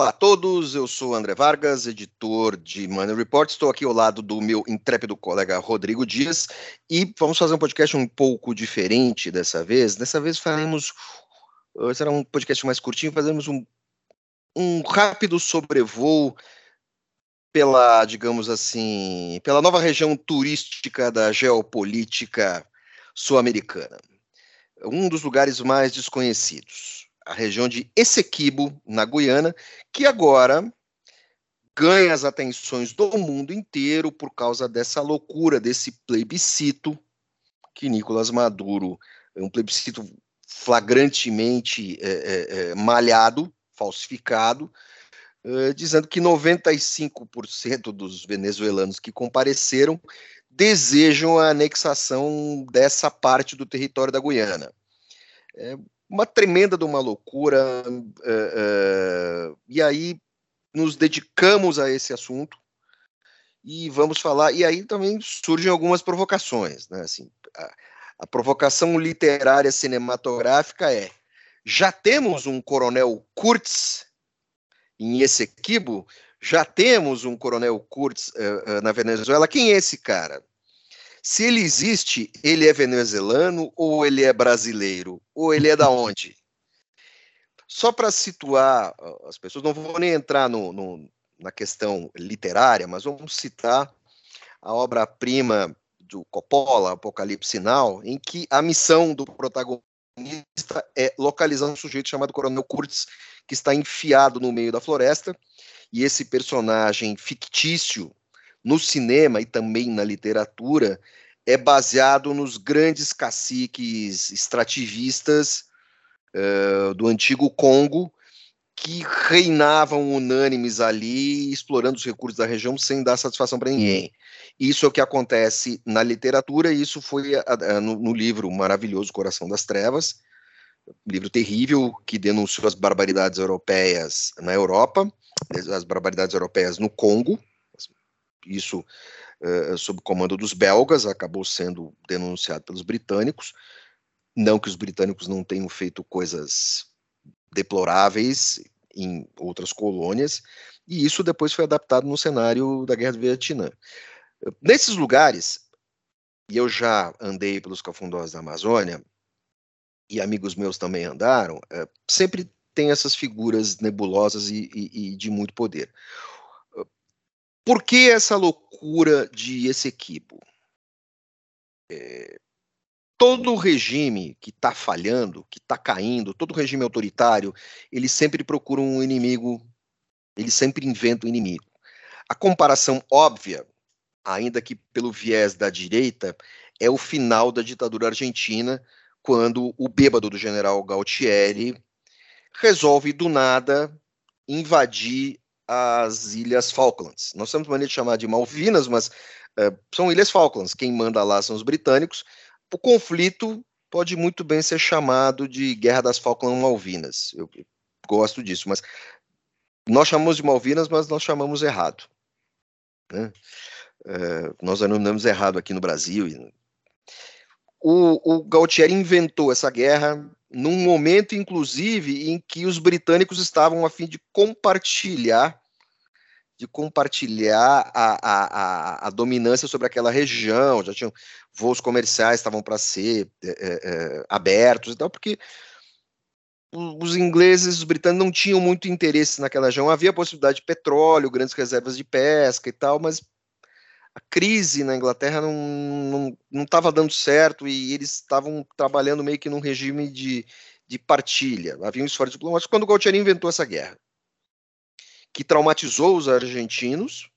Olá a todos, eu sou André Vargas, editor de Money Report. Estou aqui ao lado do meu intrépido colega Rodrigo Dias e vamos fazer um podcast um pouco diferente dessa vez. Dessa vez faremos, eh, será um podcast mais curtinho, fazemos um, um rápido sobrevoo pela, digamos assim, pela nova região turística da geopolítica sul-americana. Um dos lugares mais desconhecidos a região de Essequibo, na Guiana, que agora ganha as atenções do mundo inteiro por causa dessa loucura, desse plebiscito que Nicolás Maduro, é um plebiscito flagrantemente é, é, é malhado, falsificado, é, dizendo que 95% dos venezuelanos que compareceram desejam a anexação dessa parte do território da Guiana. Uma tremenda de uma loucura. Uh, uh, e aí nos dedicamos a esse assunto e vamos falar. E aí também surgem algumas provocações, né? Assim, a, a provocação literária cinematográfica é: já temos um coronel Kurtz em Essequibo, já temos um coronel Kurtz uh, na Venezuela. Quem é esse cara? Se ele existe, ele é venezuelano ou ele é brasileiro? Ou ele é da onde? Só para situar as pessoas, não vou nem entrar no, no, na questão literária, mas vamos citar a obra-prima do Coppola, Apocalipse Sinal, em que a missão do protagonista é localizar um sujeito chamado Coronel Kurtz, que está enfiado no meio da floresta, e esse personagem fictício no cinema e também na literatura é baseado nos grandes caciques extrativistas uh, do antigo Congo que reinavam unânimes ali, explorando os recursos da região sem dar satisfação para ninguém. Isso é o que acontece na literatura, e isso foi no, no livro maravilhoso Coração das Trevas, livro terrível que denunciou as barbaridades europeias na Europa, as barbaridades europeias no Congo, isso uh, sob comando dos belgas, acabou sendo denunciado pelos britânicos. Não que os britânicos não tenham feito coisas deploráveis em outras colônias, e isso depois foi adaptado no cenário da Guerra do Vietnã. Nesses lugares, e eu já andei pelos cafundós da Amazônia, e amigos meus também andaram, uh, sempre tem essas figuras nebulosas e, e, e de muito poder. Por que essa loucura de Essequibo? É, todo regime que está falhando, que está caindo, todo regime autoritário, ele sempre procura um inimigo, ele sempre inventa um inimigo. A comparação óbvia, ainda que pelo viés da direita, é o final da ditadura argentina, quando o bêbado do general Galtieri resolve do nada invadir as Ilhas Falklands. Nós temos maneira de chamar de Malvinas, mas é, são Ilhas Falklands. Quem manda lá são os britânicos. O conflito pode muito bem ser chamado de Guerra das Falklands Malvinas. Eu gosto disso, mas nós chamamos de Malvinas, mas nós chamamos errado. Né? É, nós denominamos errado aqui no Brasil. O, o inventou essa guerra num momento, inclusive, em que os britânicos estavam a fim de compartilhar de compartilhar a, a, a, a, dominância sobre aquela região, já tinham voos comerciais estavam para ser é, é, abertos e tal, porque os ingleses, os britânicos não tinham muito interesse naquela região. Havia possibilidade de petróleo, grandes reservas de pesca e tal, mas a crise na Inglaterra não estava dando certo e eles estavam trabalhando meio que num regime de, de partilha. Havia um esforço diplomático quando o Gautier inventou essa guerra que traumatizou os argentinos,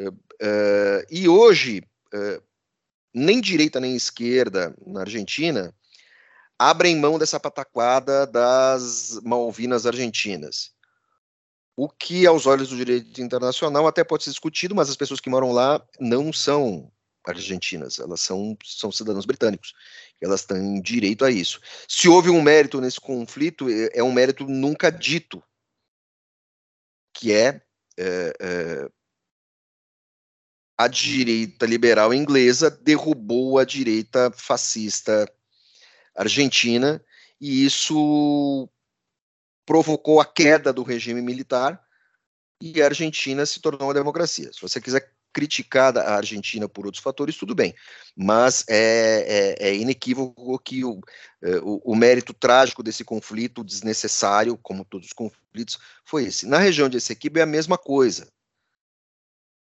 uh, e hoje, uh, nem direita nem esquerda na Argentina abrem mão dessa pataquada das Malvinas argentinas. O que, aos olhos do direito internacional, até pode ser discutido, mas as pessoas que moram lá não são argentinas, elas são, são cidadãos britânicos. Elas têm direito a isso. Se houve um mérito nesse conflito, é, é um mérito nunca dito que é, é, é a direita liberal inglesa derrubou a direita fascista argentina e isso provocou a queda do regime militar e a Argentina se tornou uma democracia. Se você quiser criticar a Argentina por outros fatores, tudo bem, mas é, é, é inequívoco que o, é, o, o, mérito trágico desse conflito desnecessário, como todos os conflitos, foi esse. Na região de Essequibo é a mesma coisa.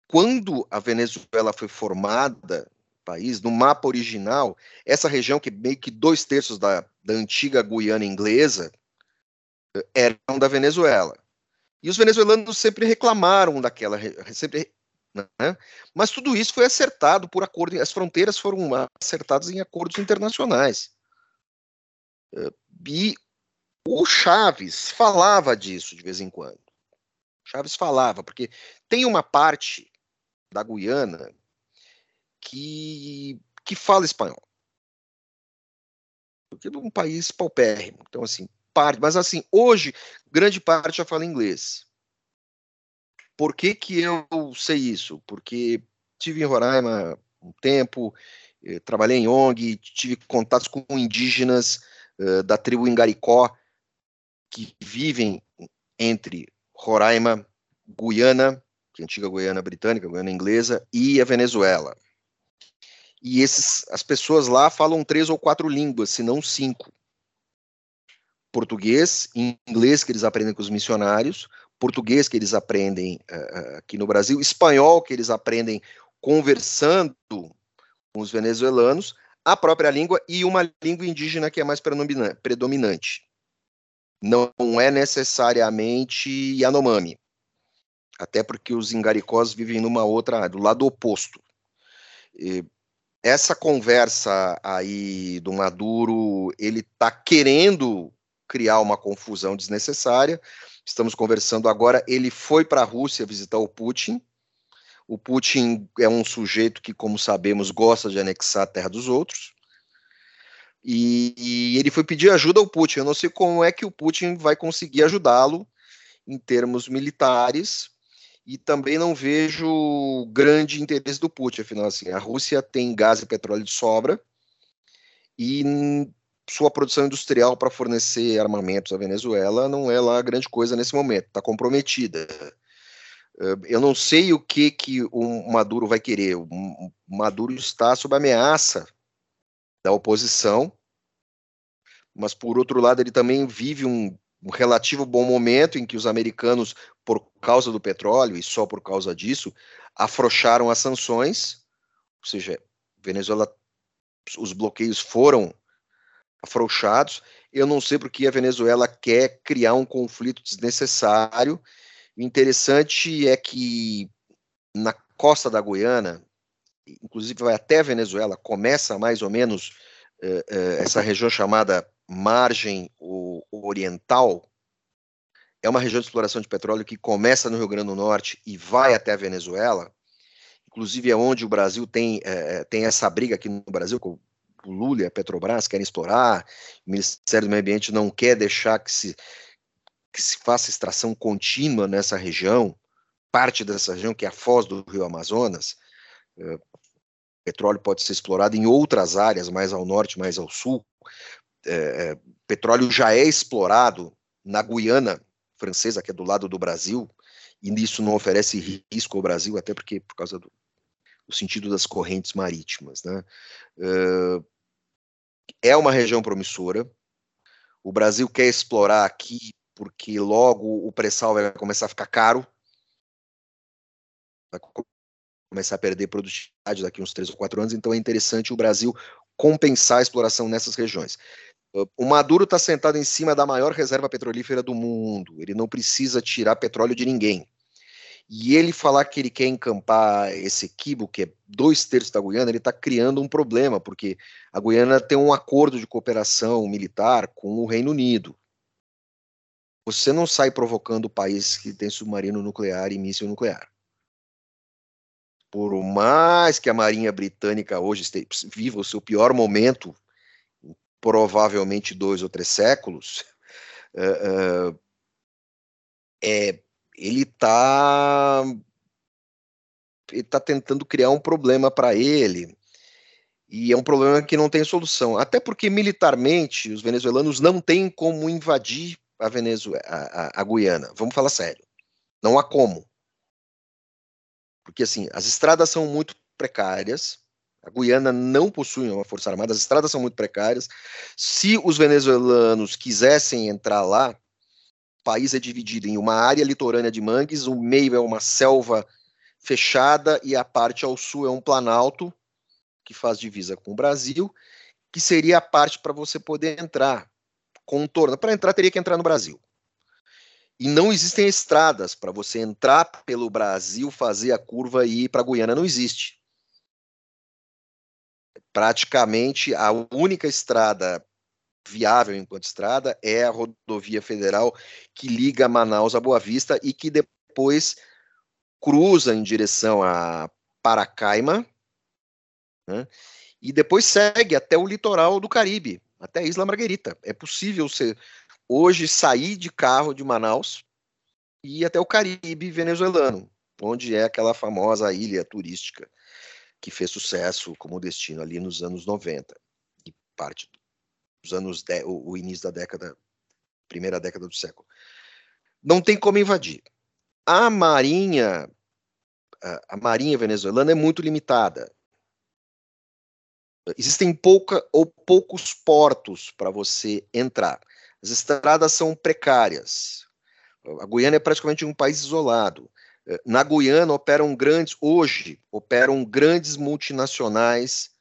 Quando a Venezuela foi formada, país, no mapa original, essa região, que meio que dois terços da, da antiga Guiana inglesa, eram da Venezuela. E os venezuelanos sempre reclamaram daquela, sempre né? Mas tudo isso foi acertado por acordo, as fronteiras foram acertadas em acordos internacionais. Eh, e o Chaves falava disso de vez em quando. Chaves falava, porque tem uma parte da Guiana que, que fala espanhol. Porque é um país paupérrimo. Então, assim, parte, mas assim, hoje, grande parte já fala inglês. Por que, que eu sei isso? Porque tive em Roraima um tempo, eh, trabalhei em ONG, tive contatos com indígenas eh, da tribo Ingaricó, que vivem entre Roraima, Guiana, que é antiga Guiana britânica, Guiana inglesa, e a Venezuela. E esses, as pessoas lá falam três ou quatro línguas, se não cinco. Português, inglês que eles aprendem com os missionários, português que eles aprendem uh, aqui no Brasil, espanhol que eles aprendem conversando com os venezuelanos, a própria língua e uma língua indígena que é mais predominante. Não é necessariamente Yanomami, até porque os ingaricós vivem numa outra, do lado oposto. E essa conversa aí do Maduro, ele está querendo criar uma confusão desnecessária, Estamos conversando agora. Ele foi para a Rússia visitar o Putin. O Putin é um sujeito que, como sabemos, gosta de anexar a terra dos outros. E, e, ele foi pedir ajuda ao Putin. Eu não sei como é que o Putin vai conseguir ajudá-lo em termos militares. E também não vejo grande interesse do Putin. Afinal, assim, a Rússia tem gás e petróleo de sobra. E sua produção industrial para fornecer armamentos à Venezuela não é lá grande coisa nesse momento, está comprometida. Eu não sei o que, que o Maduro vai querer. O Maduro está sob ameaça da oposição, mas por outro lado ele também vive um, um relativo bom momento em que os americanos, por causa do petróleo e só por causa disso, afrouxaram as sanções, ou seja, Venezuela, os bloqueios foram afrouxados. Eu não sei porque a Venezuela quer criar um conflito desnecessário. O interessante é que na costa da Guiana, inclusive vai até a Venezuela, começa mais ou menos eh, eh, essa região chamada margem oriental, é uma região de exploração de petróleo que começa no Rio Grande do Norte e vai até a Venezuela, inclusive é onde o Brasil tem, eh, tem essa briga aqui no Brasil, o Lula e a Petrobras querem explorar, o Ministério do Meio Ambiente não quer deixar que se, que se faça extração contínua nessa região, parte dessa região, que é a foz do rio Amazonas. É, petróleo pode ser explorado em outras áreas, mais ao norte, mais ao sul. É, petróleo já é explorado na Guiana francesa, que é do lado do Brasil, e isso não oferece risco ao Brasil, até porque por causa do, do sentido das correntes marítimas. Né? Uh, é uma região promissora. O Brasil quer explorar aqui porque logo o pré-sal vai começar a ficar caro. Vai começar a perder produtividade daqui uns três ou quatro anos, então é interessante o Brasil compensar a exploração nessas regiões. O Maduro está sentado em cima da maior reserva petrolífera do mundo. Ele não precisa tirar petróleo de ninguém. E ele falar que ele quer encampar esse equívoco, que é dois terços da Guiana, ele está criando um problema, porque a Guiana tem um acordo de cooperação militar com o Reino Unido. Você não sai provocando países que têm submarino nuclear e míssil nuclear. Por mais que a Marinha Britânica hoje viva o seu pior momento, provavelmente dois ou três séculos, uh, uh, é, ele está ele tá tentando criar um problema para ele e é um problema que não tem solução. Até porque militarmente os venezuelanos não têm como invadir a Venezuela, a, a, a Guiana. Vamos falar sério. Não há como. Porque, assim, as estradas são muito precárias, a Guiana não possui uma força armada, as estradas são muito precárias. Se os venezuelanos quisessem entrar lá, país é dividido em uma área litorânea de mangues, o meio é uma selva fechada e a parte ao sul é um planalto que faz divisa com o Brasil, que seria a parte para você poder entrar, contorno. Para entrar, teria que entrar no Brasil. E não existem estradas para você entrar pelo Brasil, fazer a curva e ir para a Guiana. Não existe. Praticamente a única estrada viável enquanto estrada é a rodovia federal que liga Manaus a Boa Vista e que depois cruza em direção a Paracaima, né? e depois segue até o litoral do Caribe, até a Isla Marguerita. É possível ser, hoje sair de carro de Manaus e ir até o Caribe venezuelano, onde é aquela famosa ilha turística que fez sucesso como destino ali nos anos 90 e parte dos anos de, o, o início da década primeira década do século. Não tem como invadir. A marinha a, a marinha venezuelana é muito limitada. Existem pouca ou poucos portos para você entrar. As estradas são precárias. A Guiana é praticamente um país isolado. Na Guiana operam grandes, hoje operam grandes multinacionais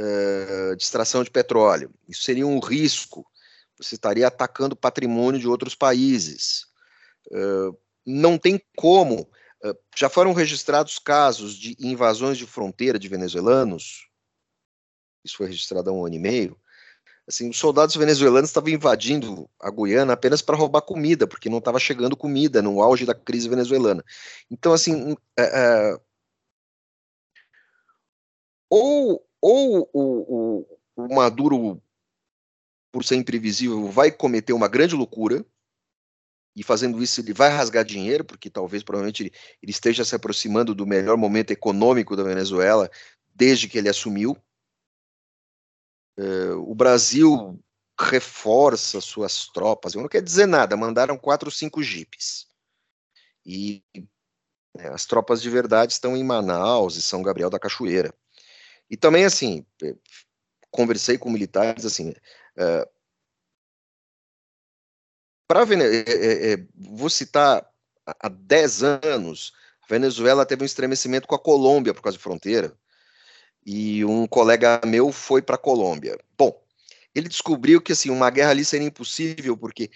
uh, de extração de petróleo. Isso seria um risco. Você estaria atacando patrimônio de outros países. Uh, não tem como. Uh, já foram registrados casos de invasões de fronteira de venezuelanos isso foi registrado há um ano e meio, assim, os soldados venezuelanos estavam invadindo a Guiana apenas para roubar comida, porque não estava chegando comida no auge da crise venezuelana. Então, assim, ou, ou o, o, o Maduro, por ser imprevisível, vai cometer uma grande loucura, e fazendo isso ele vai rasgar dinheiro, porque talvez, provavelmente, ele, esteja se aproximando do melhor momento econômico da Venezuela desde que ele assumiu, Uh, o Brasil reforça suas tropas. Eu não quer dizer nada, mandaram quatro ou cinco jipes. E né, as tropas de verdade estão em Manaus e São Gabriel da Cachoeira. E também, assim, eh, conversei com militares, assim, uh, para é, é, vou citar, há 10 anos, a Venezuela teve um estremecimento com a Colômbia por causa de fronteira e um colega meu foi para a Colômbia. Bom, ele descobriu que assim uma guerra ali seria impossível porque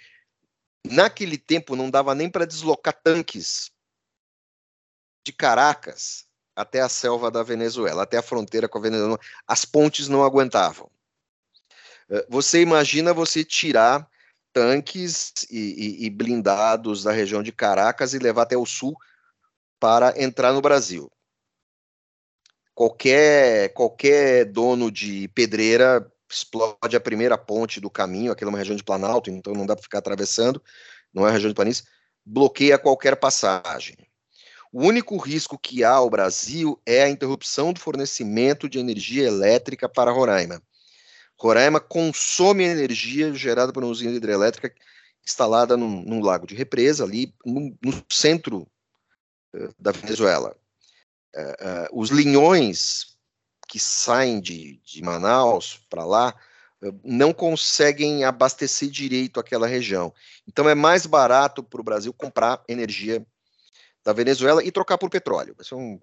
naquele tempo não dava nem para deslocar tanques de Caracas até a selva da Venezuela, até a fronteira com a Venezuela. As pontes não aguentavam. Eh, você imagina você tirar tanques e, e, e blindados da região de Caracas e levar até o sul para entrar no Brasil qualquer qualquer dono de pedreira explode a primeira ponte do caminho, aquela é uma região de planalto, então não dá para ficar atravessando, não é região de planície, bloqueia qualquer passagem. O único risco que há ao Brasil é a interrupção do fornecimento de energia elétrica para Roraima. Roraima consome energia gerada por uma usina hidrelétrica instalada num, num lago de represa, ali no, no centro uh, da Venezuela. Uh, os linhões que saem de, de Manaus para lá uh, não conseguem abastecer direito aquela região. Então é mais barato para o Brasil comprar energia da Venezuela e trocar por petróleo. Vai ser um,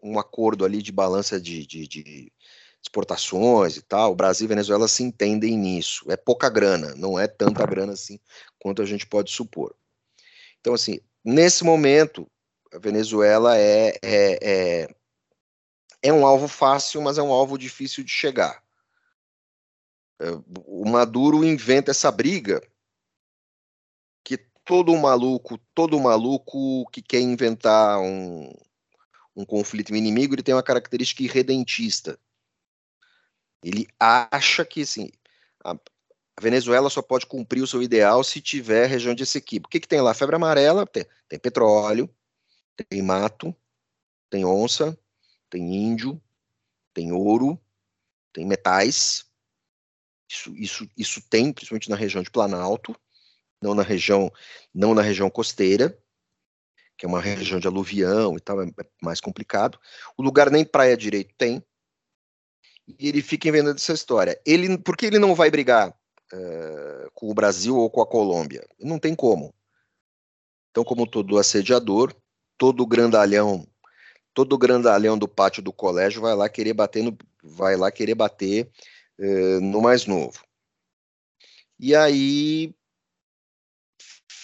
um acordo ali de balança de, de, de exportações e tal. O Brasil e Venezuela se entendem nisso. É pouca grana, não é tanta grana assim quanto a gente pode supor. Então, assim, nesse momento, a Venezuela é, é, é, é um alvo fácil, mas é um alvo difícil de chegar. É, o Maduro inventa essa briga todo maluco, todo maluco que quer inventar um, um conflito inimigo, ele tem uma característica irredentista. Ele acha que assim, a, a Venezuela só pode cumprir o seu ideal se tiver região de Essequibo. O que, que tem lá? Febre amarela, tem, tem petróleo, tem mato, tem onça, tem índio, tem ouro, tem metais. Isso, isso, isso tem, principalmente na região de Planalto, não na região, não na região costeira. que é uma região de aluvião e tal, é, é mais complicado. O lugar nem praia direito tem. E ele fica inventando essa história. Ele, por que ele não vai brigar uh, com o Brasil ou com a Colômbia? Não tem como. Então, como todo assediador, todo grandalhão, todo grandalhão do pátio do colégio vai lá querer bater no, vai lá querer bater uh, no mais novo. E aí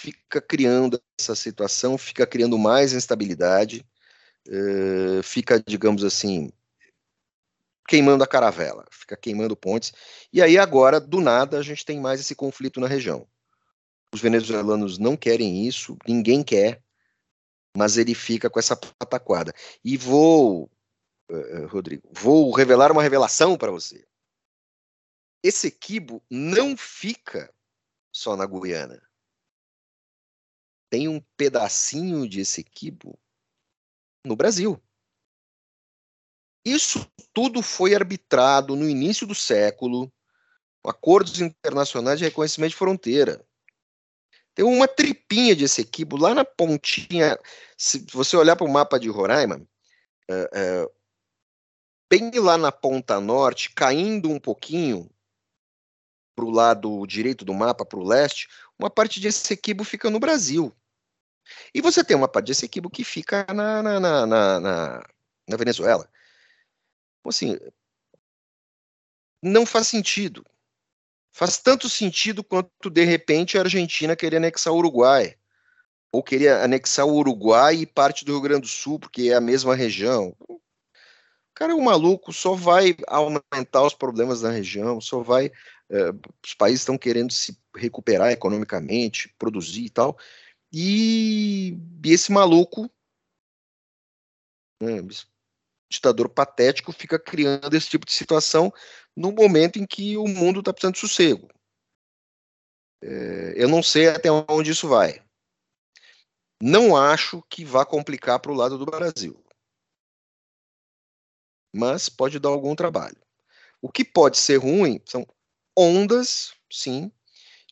fica criando essa situação, fica criando mais instabilidade, uh, fica, digamos assim, queimando a caravela, fica queimando pontes. E aí agora, do nada, a gente tem mais esse conflito na região. Os venezuelanos não querem isso, ninguém quer, mas ele fica com essa pataquada. E vou, uh, Rodrigo, vou revelar uma revelação para você. Esse equibo não fica só na Guiana tem um pedacinho de Essequibo no Brasil. Isso tudo foi arbitrado no início do século, acordos internacionais de reconhecimento de fronteira. Tem uma tripinha de Essequibo lá na pontinha. Se você olhar para o mapa de Roraima, é, é, bem lá na ponta norte, caindo um pouquinho para o lado direito do mapa, para o leste, uma parte de Essequibo fica no Brasil. E você tem uma parte de Essequibo que fica na, na, na, na, na Venezuela. Então, assim, não faz sentido. Faz tanto sentido quanto, de repente, a Argentina querer anexar o Uruguai. Ou queria anexar o Uruguai e parte do Rio Grande do Sul, porque é a mesma região. O cara um maluco, só vai aumentar os problemas da região, só vai. Eh, os países estão querendo se recuperar economicamente, produzir e tal. E, e esse maluco, né, ditador patético, fica criando esse tipo de situação no momento em que o mundo está precisando de sossego. É, eu não sei até onde isso vai. Não acho que vá complicar para o lado do Brasil. Mas pode dar algum trabalho. O que pode ser ruim são ondas, sim,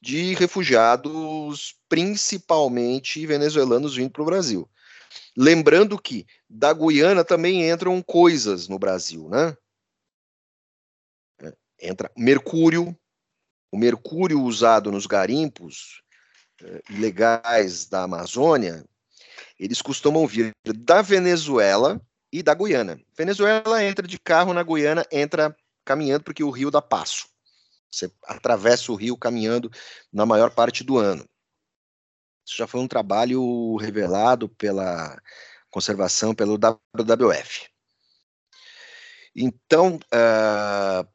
de refugiados, principalmente venezuelanos vindo para o Brasil. Lembrando que da Guiana também entram coisas no Brasil, né? É, entra mercúrio, o mercúrio usado nos garimpos é, ilegais da Amazônia, eles costumam vir da Venezuela e da Guiana. Venezuela entra de carro, na Guiana entra caminhando porque o rio dá passo. Você atravessa o rio caminhando na maior parte do ano. Isso já foi um trabalho revelado pela conservação, pelo WWF. Então, uh,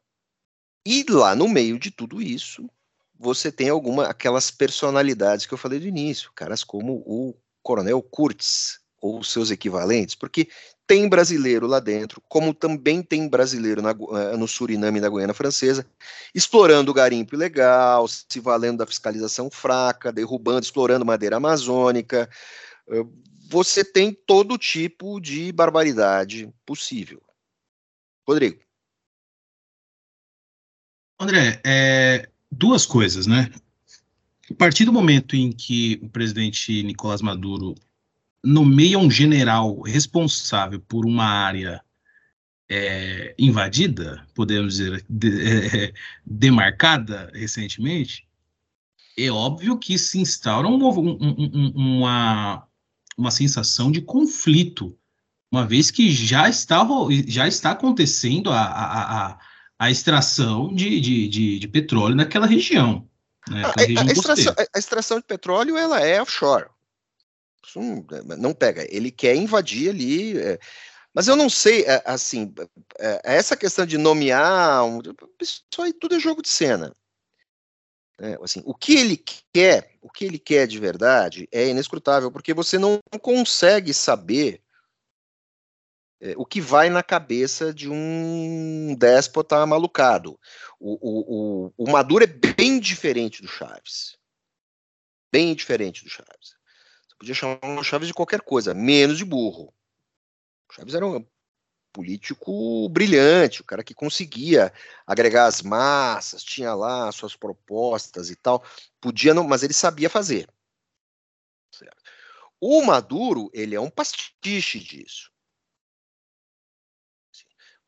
e lá no meio de tudo isso, você tem alguma aquelas personalidades que eu falei do início, caras como o Coronel Kurtz ou seus equivalentes, porque tem brasileiro lá dentro, como também tem brasileiro na, eh, no Suriname e na Guiana Francesa, explorando o garimpo ilegal, se valendo da fiscalização fraca, derrubando, explorando madeira amazônica. Eh, você tem todo tipo de barbaridade possível. Rodrigo. André, é, duas coisas, né? A partir do momento em que o presidente Nicolás Maduro nomeia um general responsável por uma área é, invadida, podemos dizer, de, é, demarcada recentemente, é óbvio que se instaura um, um, um, uma, uma sensação de conflito, uma vez que já está, já está acontecendo a, a, a, a extração de, de, de, de, petróleo naquela região. Né, a, região extração, a, extração, de petróleo ela é offshore não, não pega. Ele quer invadir ali. É, mas eu não sei, é, assim, é, é essa questão de nomear, isso aí tudo é jogo de cena. É, assim, o que ele quer, o que ele quer de verdade é inescrutável, porque você não consegue saber é, o que vai na cabeça de um déspota malucado. O, o, o, o Maduro é bem diferente do Chaves. Bem diferente do Chaves. Podia chamar o Chaves de qualquer coisa, menos de burro. O Chaves era um político brilhante, o cara que conseguia agregar as massas, tinha lá suas propostas e tal. Podia não, mas ele sabia fazer. O Maduro, ele é um pastiche disso.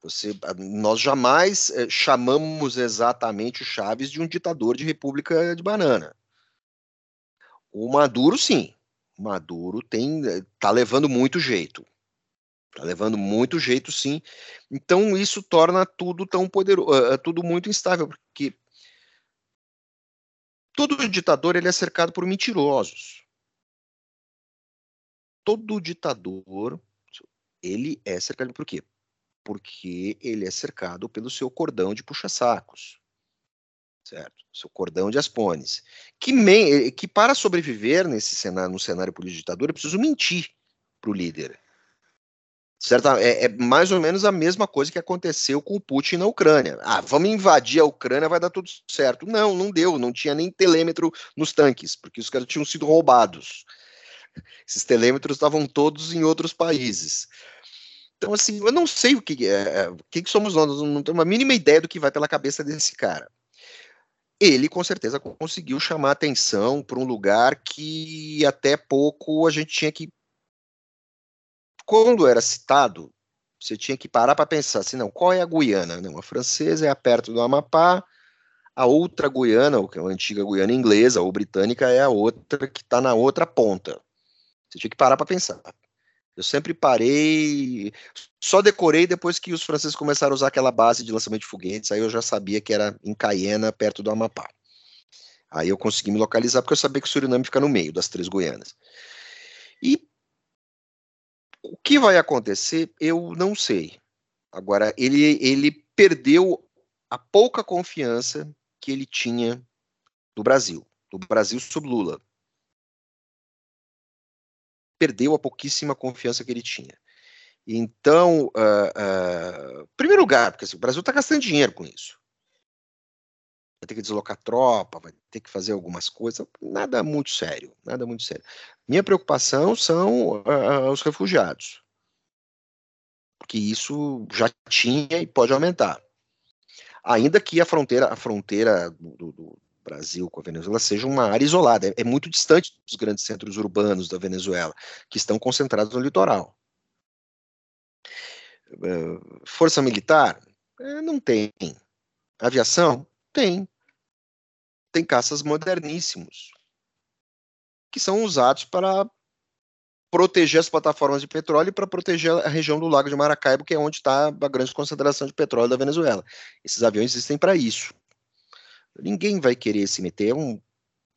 Você, nós jamais é, chamamos exatamente o Chaves de um ditador de República de Banana. O Maduro, sim. Maduro tem, eh, tá levando muito jeito. Tá levando muito jeito, sim. Então isso torna tudo tão poderoso, uh, tudo muito instável, porque todo ditador ele é cercado por mentirosos. Todo ditador ele é cercado por quê? Porque ele é cercado pelo seu cordão de puxa-sacos. Certo? Seu cordão de aspones. Que, me, que para sobreviver nesse cenário, no cenário político de ditadura, é preciso mentir para o líder. Certo? É, é, mais ou menos a mesma coisa que aconteceu com o Putin na Ucrânia. Ah, vamos invadir a Ucrânia, vai dar tudo certo. Não, não deu, não tinha nem telêmetro nos tanques, porque os caras tinham sido roubados. Esses telêmetros estavam todos em outros países. Então, assim, eu não sei o que, é, o que, que somos nós, não tenho uma mínima ideia do que vai pela cabeça desse cara. Ele, com certeza, conseguiu chamar atenção para um lugar que até pouco a gente tinha que quando era citado, você tinha que parar para pensar assim, não, qual é a Guiana? Não, a francesa é perto do Amapá, a outra Guiana, é a antiga Guiana inglesa ou britânica, é a outra que está na outra ponta. Você tinha que parar para pensar. Eu sempre parei, só decorei depois que os franceses começaram a usar aquela base de lançamento de foguetes, aí eu já sabia que era em Cayena, perto do Amapá. Aí eu consegui me localizar porque eu sabia que o Suriname fica no meio das três Guianas. E o que vai acontecer, eu não sei. Agora, ele, ele perdeu a pouca confiança que ele tinha do Brasil, do Brasil sob Lula. Perdeu a pouquíssima confiança que ele tinha. Então, uh, uh, primeiro lugar, porque assim, o Brasil está gastando dinheiro com isso vai ter que deslocar tropa, vai ter que fazer algumas coisas, nada muito sério, nada muito sério. Minha preocupação são uh, os refugiados, porque isso já tinha e pode aumentar. Ainda que a fronteira, a fronteira do, do Brasil com a Venezuela seja uma área isolada, é, é muito distante dos grandes centros urbanos da Venezuela, que estão concentrados no litoral. Força militar? Não tem. Aviação? Tem tem caças moderníssimos, que são usados para proteger as plataformas de petróleo e para proteger a região do Lago de Maracaibo, que é onde está a grande concentração de petróleo da Venezuela. Esses aviões existem para isso. Ninguém vai querer se meter. É um,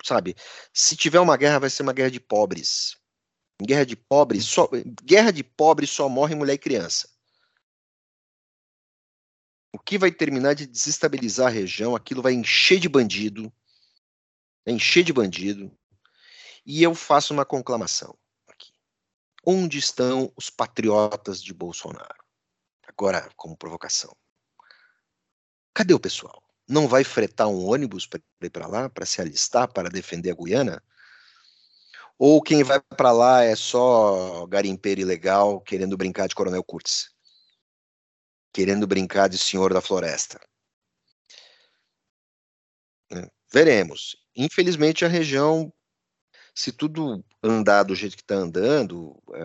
sabe? Se tiver uma guerra, vai ser uma guerra de pobres. Guerra de pobres, só, guerra de pobres só morre mulher e criança. O que vai terminar de desestabilizar a região, aquilo vai encher de bandido, encher de bandido, e eu faço uma conclamação aqui. Onde estão os patriotas de Bolsonaro? Agora, como provocação. Cadê o pessoal? Não vai fretar um ônibus para ir para lá, para se alistar, para defender a Guiana? Ou quem vai para lá é só garimpeiro ilegal querendo brincar de Coronel Kurtz? Querendo brincar de Senhor da Floresta? É, veremos infelizmente a região, se tudo andar do jeito que está andando, é,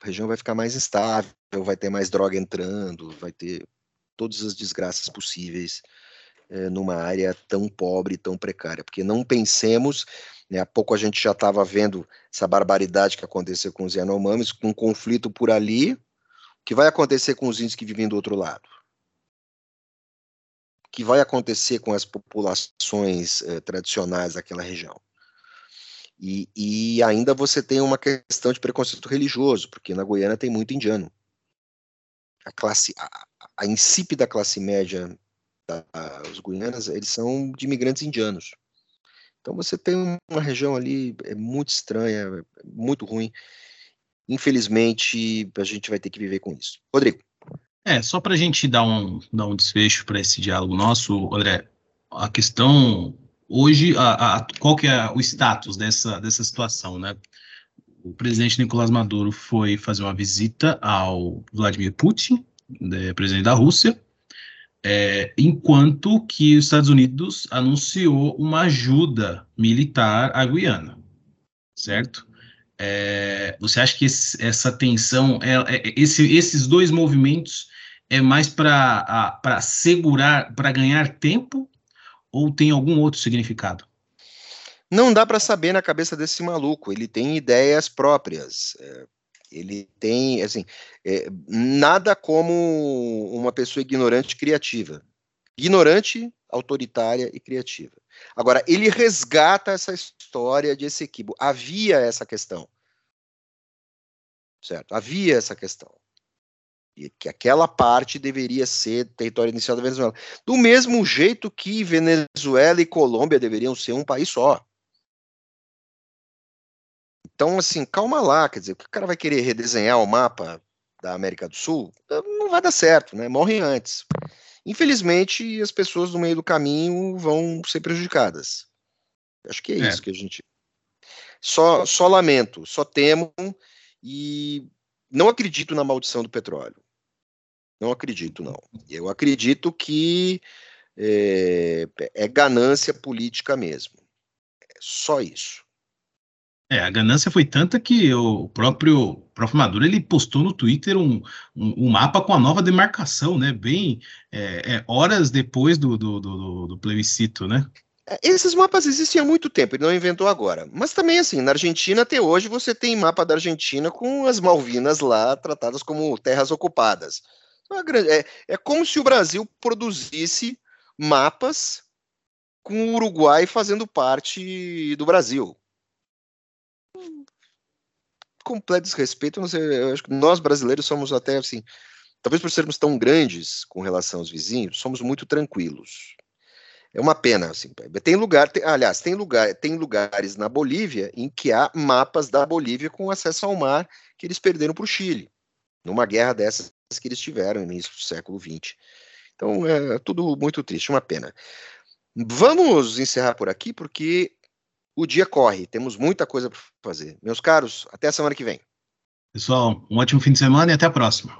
a região vai ficar mais instável, vai ter mais droga entrando, vai ter todas as desgraças possíveis é, numa área tão pobre, tão precária. Porque não pensemos, né, há pouco a gente já estava vendo essa barbaridade que aconteceu com os Yanomamis, com um conflito por ali, o que vai acontecer com os índios que vivem do outro lado? que vai acontecer com as populações eh, tradicionais daquela região. E, e, ainda você tem uma questão de preconceito religioso, porque na Goiânia tem muito indiano. A classe, a, a insípida classe média, da, os goianas, eles são de imigrantes indianos. Então você tem uma região ali é muito estranha, é muito ruim. Infelizmente, a gente vai ter que viver com isso. Rodrigo. É, só para a gente dar um, dar um desfecho para esse diálogo nosso, André, a questão hoje, a, a, qual que é o status dessa, dessa situação, né? O presidente Nicolás Maduro foi fazer uma visita ao Vladimir Putin, né, presidente da Rússia, é, enquanto que os Estados Unidos anunciou uma ajuda militar à Guiana, certo? É, você acha que esse, essa tensão, é, é, esse, esses dois movimentos é mais para segurar, para ganhar tempo, ou tem algum outro significado? Não dá para saber na cabeça desse maluco. Ele tem ideias próprias. Ele tem, assim, é, nada como uma pessoa ignorante criativa. Ignorante, autoritária e criativa. Agora, ele resgata essa história de Essequibo. Havia essa questão. Certo? Havia essa questão. E que aquela parte deveria ser território inicial da Venezuela. Do mesmo jeito que Venezuela e Colômbia deveriam ser um país só. Então, assim, calma lá, quer dizer, o cara vai querer redesenhar o mapa da América do Sul? Não vai dar certo, né? Morre antes. Infelizmente, as pessoas no meio do caminho vão ser prejudicadas. Acho que é, é. isso que a gente. Só, só lamento, só temo e não acredito na maldição do petróleo. Não acredito, não. Eu acredito que é, é ganância política mesmo. É só isso. É, a ganância foi tanta que o próprio Prof. Maduro ele postou no Twitter um, um, um mapa com a nova demarcação, né? Bem é, é, horas depois do, do, do, do plebiscito, né? É, esses mapas existem há muito tempo, ele não inventou agora. Mas também, assim, na Argentina, até hoje, você tem mapa da Argentina com as Malvinas lá tratadas como terras ocupadas. É, é como se o Brasil produzisse mapas com o Uruguai fazendo parte do Brasil completo desrespeito. Não sei, eu acho que nós brasileiros somos até assim, talvez por sermos tão grandes com relação aos vizinhos, somos muito tranquilos. É uma pena, assim. Tem lugar, tem, aliás, tem lugar, tem lugares na Bolívia em que há mapas da Bolívia com acesso ao mar que eles perderam para o Chile, numa guerra dessas que eles tiveram no início do século XX. Então é tudo muito triste, uma pena. Vamos encerrar por aqui, porque o dia corre, temos muita coisa para fazer. Meus caros, até a semana que vem. Pessoal, um ótimo fim de semana e até a próxima.